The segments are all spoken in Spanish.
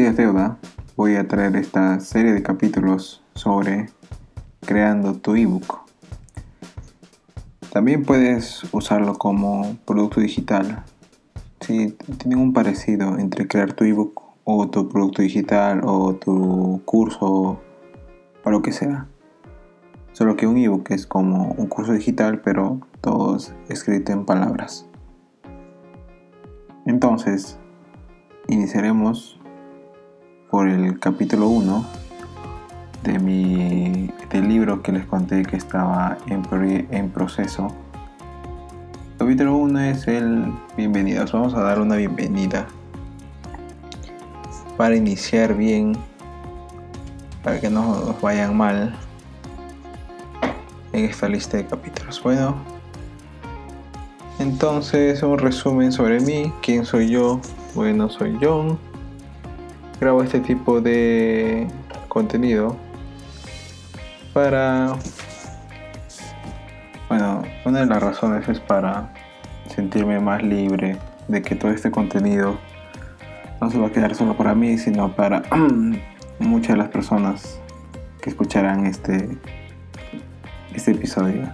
Deuda, voy a traer esta serie de capítulos sobre creando tu ebook. También puedes usarlo como producto digital. Si tienen un parecido entre crear tu ebook o tu producto digital o tu curso o lo que sea. Solo que un ebook es como un curso digital, pero todo escrito en palabras. Entonces, iniciaremos por el capítulo 1 de mi del libro que les conté que estaba en, en proceso. capítulo 1 es el bienvenidos. Vamos a dar una bienvenida para iniciar bien, para que no nos vayan mal en esta lista de capítulos. Bueno, entonces un resumen sobre mí, quién soy yo. Bueno, soy John. Grabo este tipo de contenido para... Bueno, una de las razones es para sentirme más libre de que todo este contenido no se va a quedar solo para mí, sino para muchas de las personas que escucharán este, este episodio.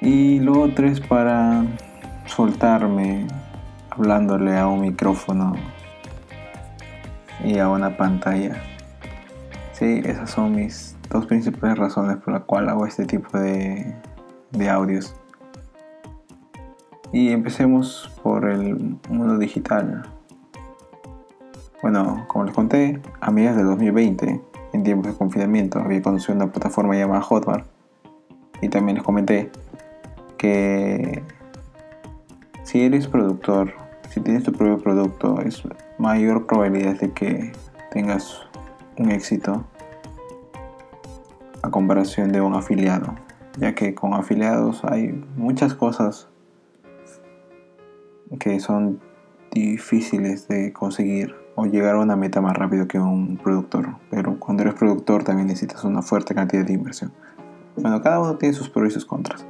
Y lo otro es para soltarme hablándole a un micrófono y a una pantalla. Sí, esas son mis dos principales razones por las cuales hago este tipo de, de audios. Y empecemos por el mundo digital. Bueno, como les conté, a mediados de 2020, en tiempos de confinamiento, había conocido una plataforma llamada Hotmart. Y también les comenté que si eres productor, si tienes tu propio producto, es mayor probabilidad de que tengas un éxito a comparación de un afiliado, ya que con afiliados hay muchas cosas que son difíciles de conseguir o llegar a una meta más rápido que un productor. Pero cuando eres productor también necesitas una fuerte cantidad de inversión. Bueno, cada uno tiene sus pros y sus contras.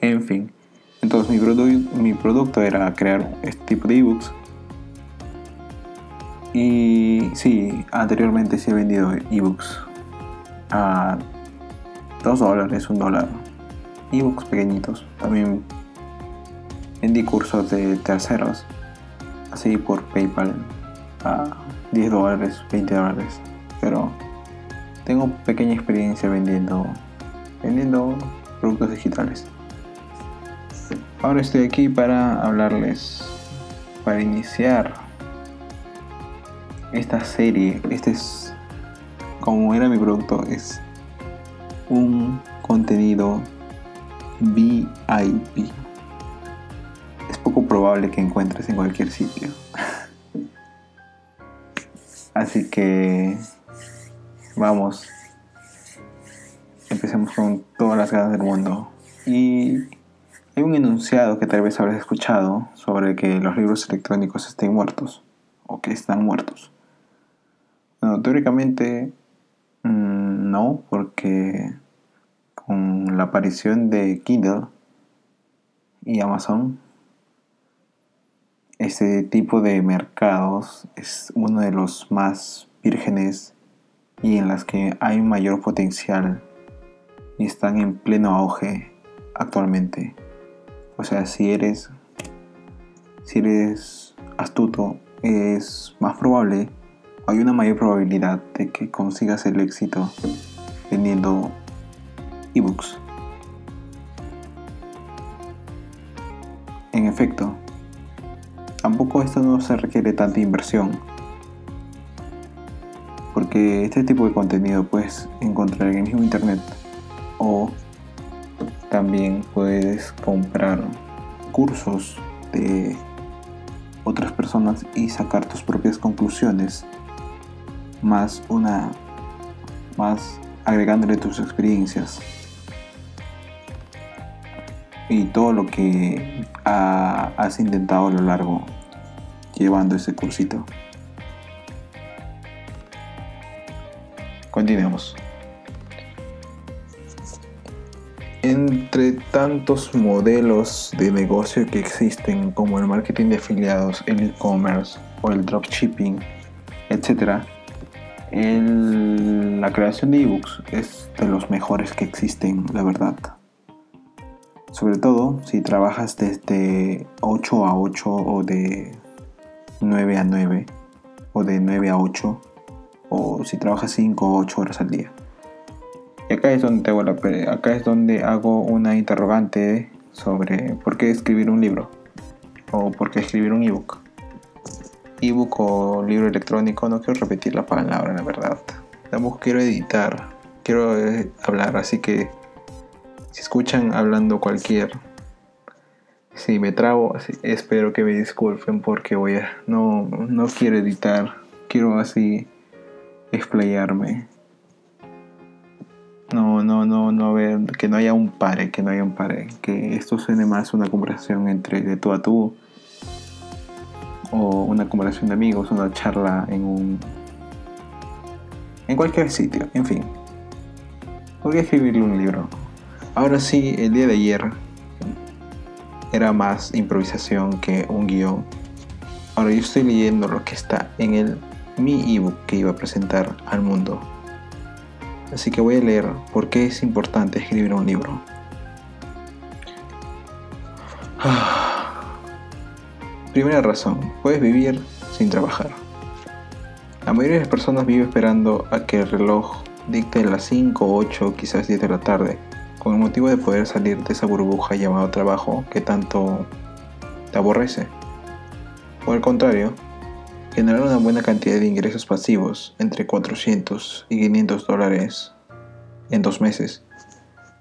En fin, entonces mi, mi producto era crear este tipo de ebooks. Y sí, anteriormente sí he vendido ebooks a 2 dólares, 1 dólar. Ebooks pequeñitos. También vendí cursos de terceros. Así por PayPal a 10 dólares, 20 dólares. Pero tengo pequeña experiencia vendiendo, vendiendo productos digitales. Ahora estoy aquí para hablarles, para iniciar esta serie. Este es, como era mi producto, es un contenido VIP. Es poco probable que encuentres en cualquier sitio. Así que vamos, empecemos con todas las ganas del mundo. Y hay un enunciado que tal vez habrás escuchado sobre que los libros electrónicos estén muertos o que están muertos. Teóricamente mm, no, porque con la aparición de Kindle y Amazon, este tipo de mercados es uno de los más vírgenes y en las que hay mayor potencial y están en pleno auge actualmente. O sea, si eres si eres astuto, es más probable, hay una mayor probabilidad de que consigas el éxito vendiendo ebooks. En efecto, tampoco esto no se requiere tanta inversión, porque este tipo de contenido puedes encontrar en el mismo internet o también puedes comprar cursos de otras personas y sacar tus propias conclusiones más una más agregándole tus experiencias y todo lo que has intentado a lo largo llevando ese cursito. Continuemos. Entre tantos modelos de negocio que existen como el marketing de afiliados, el e-commerce, o el dropshipping, etc., la creación de ebooks es de los mejores que existen, la verdad. Sobre todo si trabajas desde 8 a 8 o de 9 a 9 o de 9 a 8 o si trabajas 5 o 8 horas al día. Y acá es donde hago, acá es donde hago una interrogante sobre por qué escribir un libro o por qué escribir un ebook. Ebook o libro electrónico, no quiero repetir la palabra, la verdad. Tampoco quiero editar, quiero eh, hablar, así que si escuchan hablando cualquier si me trabo, espero que me disculpen porque voy a no no quiero editar, quiero así explayarme. No, no, no, no ver, que no haya un pare, que no haya un pare, que esto suene más una conversación entre de tú a tú o una conversación de amigos, una charla en un en cualquier sitio, en fin. Podría escribirle un libro. Ahora sí, el día de ayer era más improvisación que un guion. Ahora yo estoy leyendo lo que está en el mi ebook que iba a presentar al mundo. Así que voy a leer por qué es importante escribir un libro. Primera razón, puedes vivir sin trabajar. La mayoría de las personas vive esperando a que el reloj dicte las 5, 8, quizás 10 de la tarde, con el motivo de poder salir de esa burbuja llamada trabajo que tanto te aborrece. O al contrario, generar una buena cantidad de ingresos pasivos, entre 400 y 500 dólares en dos meses,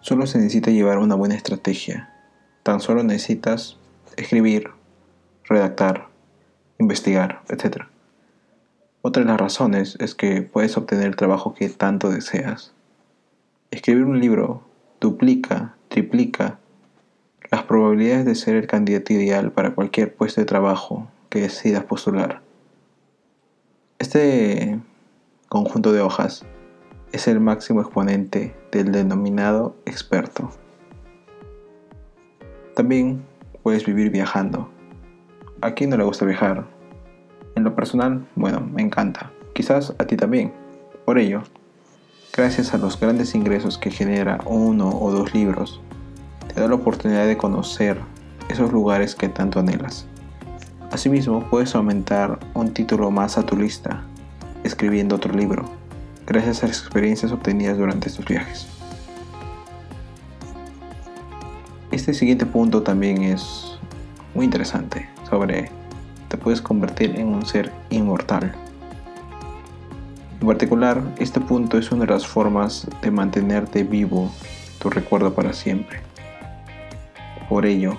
solo se necesita llevar una buena estrategia. Tan solo necesitas escribir, redactar, investigar, etc. Otra de las razones es que puedes obtener el trabajo que tanto deseas. Escribir un libro duplica, triplica las probabilidades de ser el candidato ideal para cualquier puesto de trabajo que decidas postular. Este conjunto de hojas es el máximo exponente del denominado experto. También puedes vivir viajando. ¿A quién no le gusta viajar? En lo personal, bueno, me encanta. Quizás a ti también. Por ello, gracias a los grandes ingresos que genera uno o dos libros, te da la oportunidad de conocer esos lugares que tanto anhelas. Asimismo, puedes aumentar un título más a tu lista escribiendo otro libro, gracias a las experiencias obtenidas durante estos viajes. Este siguiente punto también es muy interesante te puedes convertir en un ser inmortal. En particular, este punto es una de las formas de mantenerte vivo tu recuerdo para siempre. Por ello,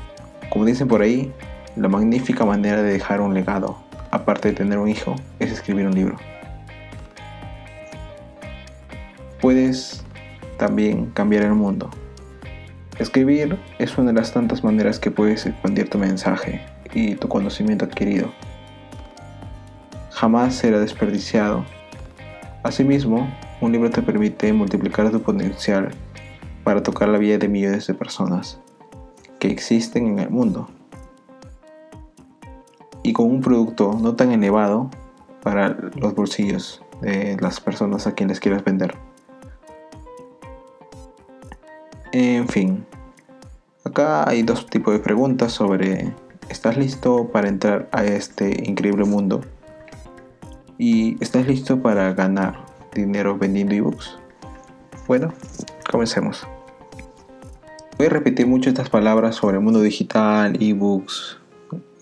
como dicen por ahí, la magnífica manera de dejar un legado, aparte de tener un hijo, es escribir un libro. Puedes también cambiar el mundo. Escribir es una de las tantas maneras que puedes expandir tu mensaje y tu conocimiento adquirido. Jamás será desperdiciado. Asimismo, un libro te permite multiplicar tu potencial para tocar la vida de millones de personas que existen en el mundo. Y con un producto no tan elevado para los bolsillos de las personas a quienes quieras vender. En fin, acá hay dos tipos de preguntas sobre ¿Estás listo para entrar a este increíble mundo? ¿Y estás listo para ganar dinero vendiendo ebooks? Bueno, comencemos. Voy a repetir mucho estas palabras sobre el mundo digital, ebooks.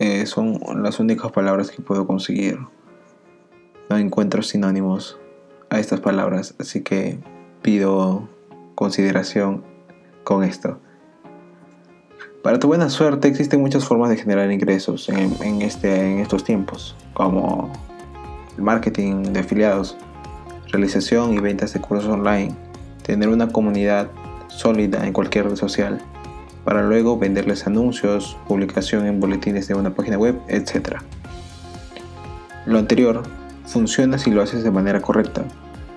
Eh, son las únicas palabras que puedo conseguir. No encuentro sinónimos a estas palabras, así que pido consideración con esto. Para tu buena suerte existen muchas formas de generar ingresos en, este, en estos tiempos, como el marketing de afiliados, realización y ventas de cursos online, tener una comunidad sólida en cualquier red social, para luego venderles anuncios, publicación en boletines de una página web, etc. Lo anterior funciona si lo haces de manera correcta,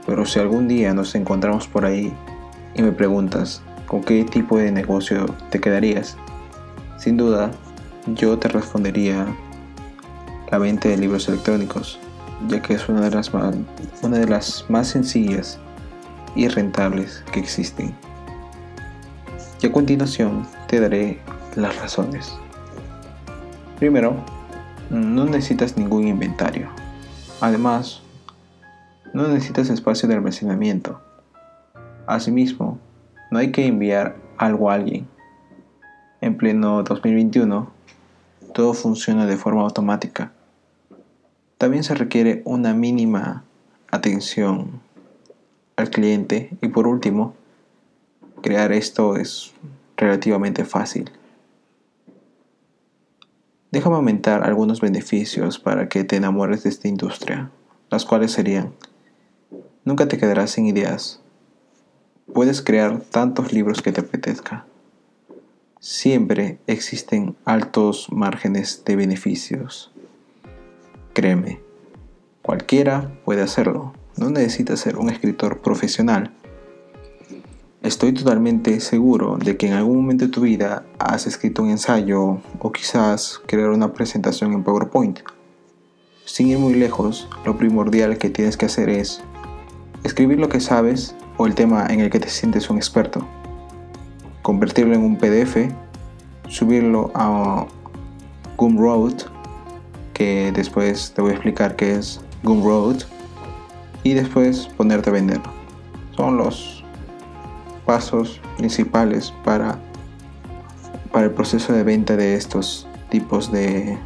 pero si algún día nos encontramos por ahí y me preguntas con qué tipo de negocio te quedarías, sin duda, yo te respondería la venta de libros electrónicos, ya que es una de las más, sencillas y rentables que existen. Y a continuación te daré las razones. Primero, no necesitas ningún inventario. Además, no necesitas espacio de almacenamiento. Asimismo, no hay que enviar algo a alguien. En pleno 2021, todo funciona de forma automática. También se requiere una mínima atención al cliente y por último, crear esto es relativamente fácil. Déjame aumentar algunos beneficios para que te enamores de esta industria, las cuales serían, nunca te quedarás sin ideas. Puedes crear tantos libros que te apetezca. Siempre existen altos márgenes de beneficios. Créeme, cualquiera puede hacerlo. No necesitas ser un escritor profesional Estoy totalmente seguro de que en algún momento de tu vida has escrito un ensayo o quizás crear una presentación en PowerPoint. Sin ir muy lejos, lo primordial que tienes que hacer es escribir lo que sabes o el tema en el que te sientes un experto, convertirlo en un PDF, subirlo a Gumroad, que después te voy a explicar qué es Gumroad, y después ponerte a venderlo. Son los pasos principales para, para el proceso de venta de estos tipos de,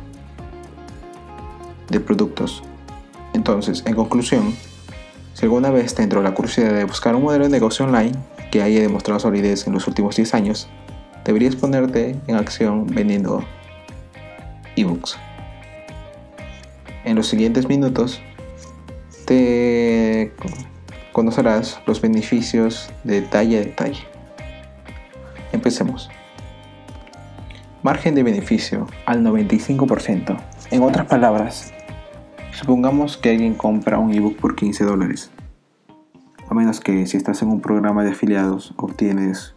de productos. Entonces, en conclusión, si alguna vez te entró la curiosidad de buscar un modelo de negocio online que haya demostrado solidez en los últimos 10 años, deberías ponerte en acción vendiendo ebooks. En los siguientes minutos te conocerás los beneficios de detalle a detalle. Empecemos. Margen de beneficio al 95%. En otras palabras, supongamos que alguien compra un ebook por 15 dólares. Que si estás en un programa de afiliados obtienes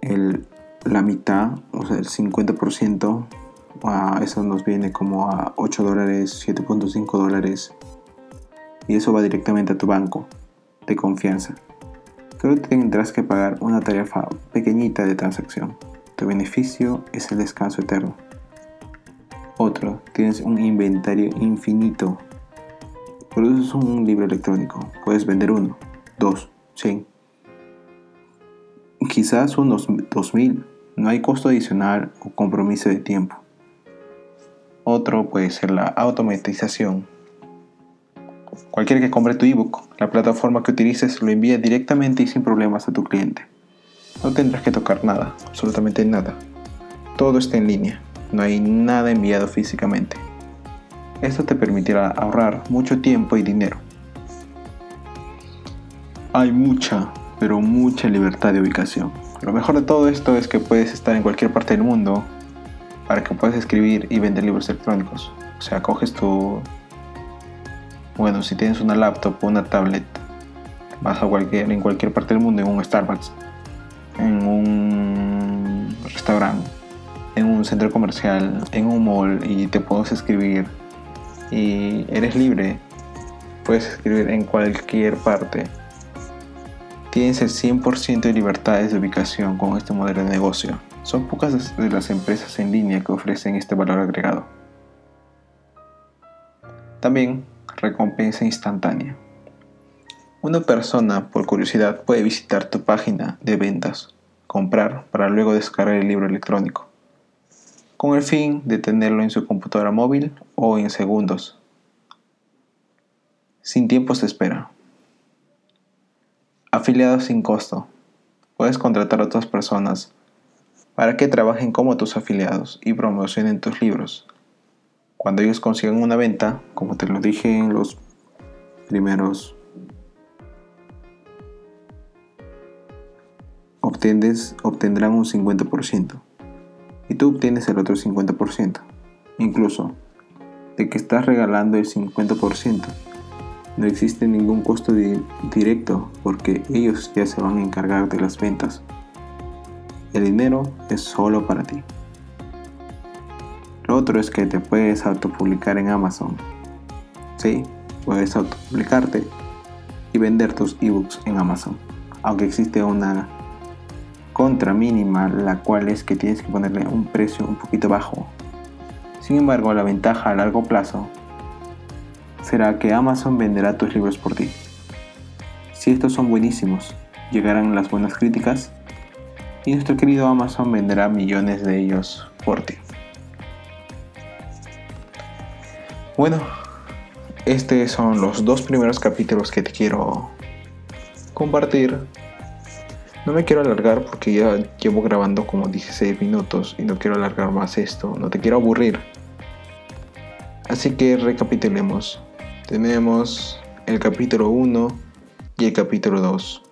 el, la mitad, o sea, el 50%. eso nos viene como a 8 dólares, 7.5 dólares y eso va directamente a tu banco de confianza. Solo tendrás que pagar una tarifa pequeñita de transacción. Tu beneficio es el descanso eterno. Otro, tienes un inventario infinito. Produces un libro electrónico. Puedes vender uno, dos, cien. Quizás unos dos mil. No hay costo adicional o compromiso de tiempo. Otro puede ser la automatización Cualquiera que compre tu ebook, la plataforma que utilices lo envía directamente y sin problemas a tu cliente. No tendrás que tocar nada, absolutamente nada. Todo está en línea, no hay nada enviado físicamente. Esto te permitirá ahorrar mucho tiempo y dinero. Hay mucha, pero mucha libertad de ubicación. Lo mejor de todo esto es que puedes estar en cualquier parte del mundo para que puedas escribir y vender libros electrónicos. O sea, coges tu, bueno, si tienes una laptop o una tablet, vas a cualquier, en cualquier parte del mundo, en un Starbucks, en un restaurante, en un centro comercial, en un mall y te puedes escribir y eres libre. Puedes escribir en cualquier parte. Tienes el 100% de libertades de ubicación con este modelo de negocio. Son pocas de las empresas en línea que ofrecen este valor agregado. También recompensa instantánea. Una persona, por curiosidad, puede visitar tu página de ventas, comprar para luego descargar el libro electrónico, con el fin de tenerlo en su computadora móvil o en segundos, sin tiempos de espera. Afiliados sin costo. Puedes contratar a otras personas para que trabajen como tus afiliados y promocionen tus libros cuando ellos consigan una venta, como te lo dije en los primeros, obtienes, obtendrán un 50% y tú obtienes el otro 50%. Incluso de que estás regalando el 50%. No existe ningún costo directo porque ellos ya se van a encargar de las ventas. El dinero es solo para ti. Lo otro es que te puedes autopublicar en Amazon. Sí, puedes autopublicarte y vender tus ebooks en Amazon. Aunque existe una contra mínima, la cual es que tienes que ponerle un precio un poquito bajo. Sin embargo, la ventaja a largo plazo será que Amazon venderá tus libros por ti. Si estos son buenísimos, llegarán las buenas críticas y nuestro querido Amazon venderá millones de ellos por ti. Bueno, estos son los dos primeros capítulos que te quiero compartir. No me quiero alargar porque ya llevo grabando como 16 minutos y no quiero alargar más esto, no te quiero aburrir. Así que recapitulemos. Tenemos el capítulo 1 y el capítulo 2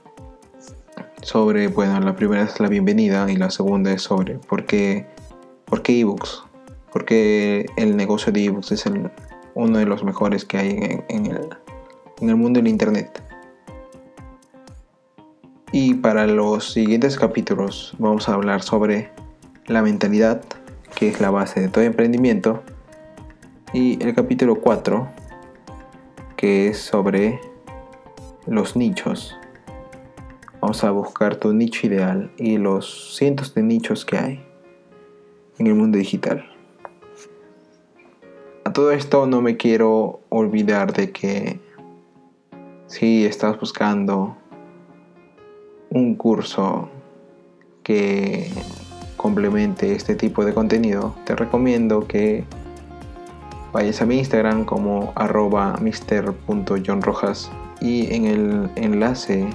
sobre, bueno, la primera es la bienvenida y la segunda es sobre por qué, por qué ebooks, porque el negocio de ebooks es uno de los mejores que hay en, el, en el mundo del Internet. Y para los siguientes capítulos vamos a hablar sobre la mentalidad, que es la base de todo emprendimiento, y el capítulo 4, que es sobre los nichos Vamos a buscar tu nicho ideal y los cientos de nichos que hay en el mundo digital. A todo esto no me quiero olvidar de que si estás buscando un curso que complemente este tipo de contenido, te recomiendo que vayas a mi Instagram como arroba mister.johnrojas y en el enlace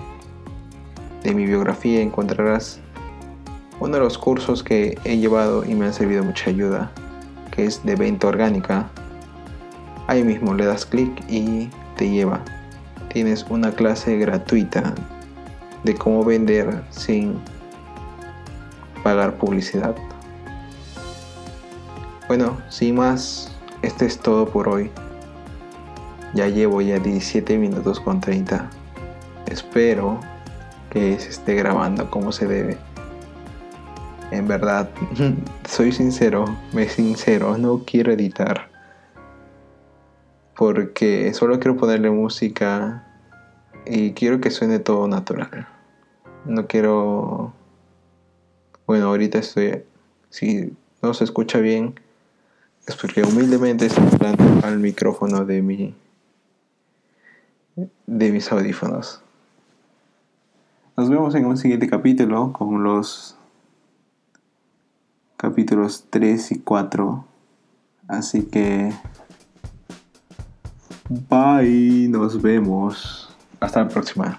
de mi biografía encontrarás uno de los cursos que he llevado y me han servido mucha ayuda, que es de venta orgánica. Ahí mismo le das clic y te lleva. Tienes una clase gratuita de cómo vender sin pagar publicidad. Bueno, sin más, este es todo por hoy. Ya llevo ya 17 minutos con 30. Espero que se esté grabando como se debe. En verdad, soy sincero, me sincero, no quiero editar. Porque solo quiero ponerle música y quiero que suene todo natural. No quiero... Bueno, ahorita estoy... Si no se escucha bien, es porque humildemente estoy hablando al micrófono de mi... de mis audífonos. Nos vemos en un siguiente capítulo con los capítulos 3 y 4. Así que... Bye, nos vemos. Hasta la próxima.